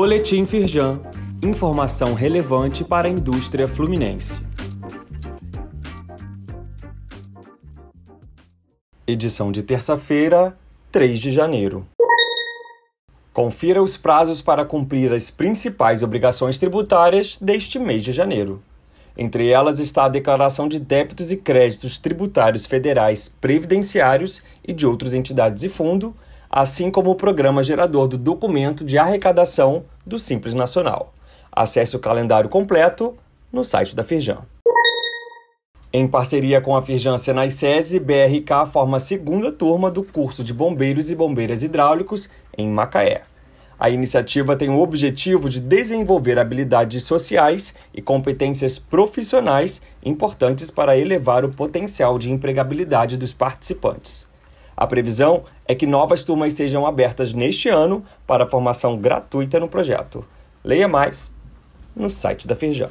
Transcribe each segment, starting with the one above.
Boletim Firjan. Informação relevante para a indústria fluminense. Edição de terça-feira, 3 de janeiro. Confira os prazos para cumprir as principais obrigações tributárias deste mês de janeiro. Entre elas está a declaração de débitos e créditos tributários federais, previdenciários e de outras entidades e fundo, assim como o programa gerador do documento de arrecadação do Simples Nacional. Acesse o calendário completo no site da Firjan. Em parceria com a Firjan Senai SESI, BRK forma a segunda turma do curso de Bombeiros e Bombeiras Hidráulicos em Macaé. A iniciativa tem o objetivo de desenvolver habilidades sociais e competências profissionais importantes para elevar o potencial de empregabilidade dos participantes. A previsão é que novas turmas sejam abertas neste ano para formação gratuita no projeto. Leia mais no site da Firjan.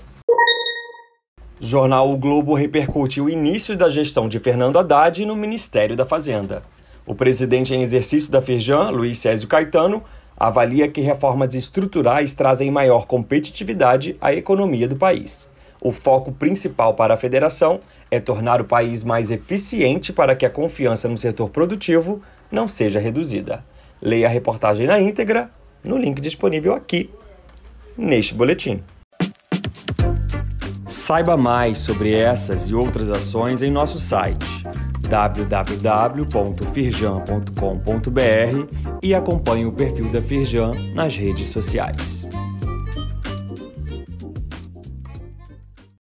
Jornal O Globo repercute o início da gestão de Fernando Haddad no Ministério da Fazenda. O presidente em exercício da Firjan, Luiz Césio Caetano, avalia que reformas estruturais trazem maior competitividade à economia do país. O foco principal para a federação é tornar o país mais eficiente para que a confiança no setor produtivo não seja reduzida. Leia a reportagem na íntegra no link disponível aqui neste boletim. Saiba mais sobre essas e outras ações em nosso site www.firjan.com.br e acompanhe o perfil da Firjan nas redes sociais.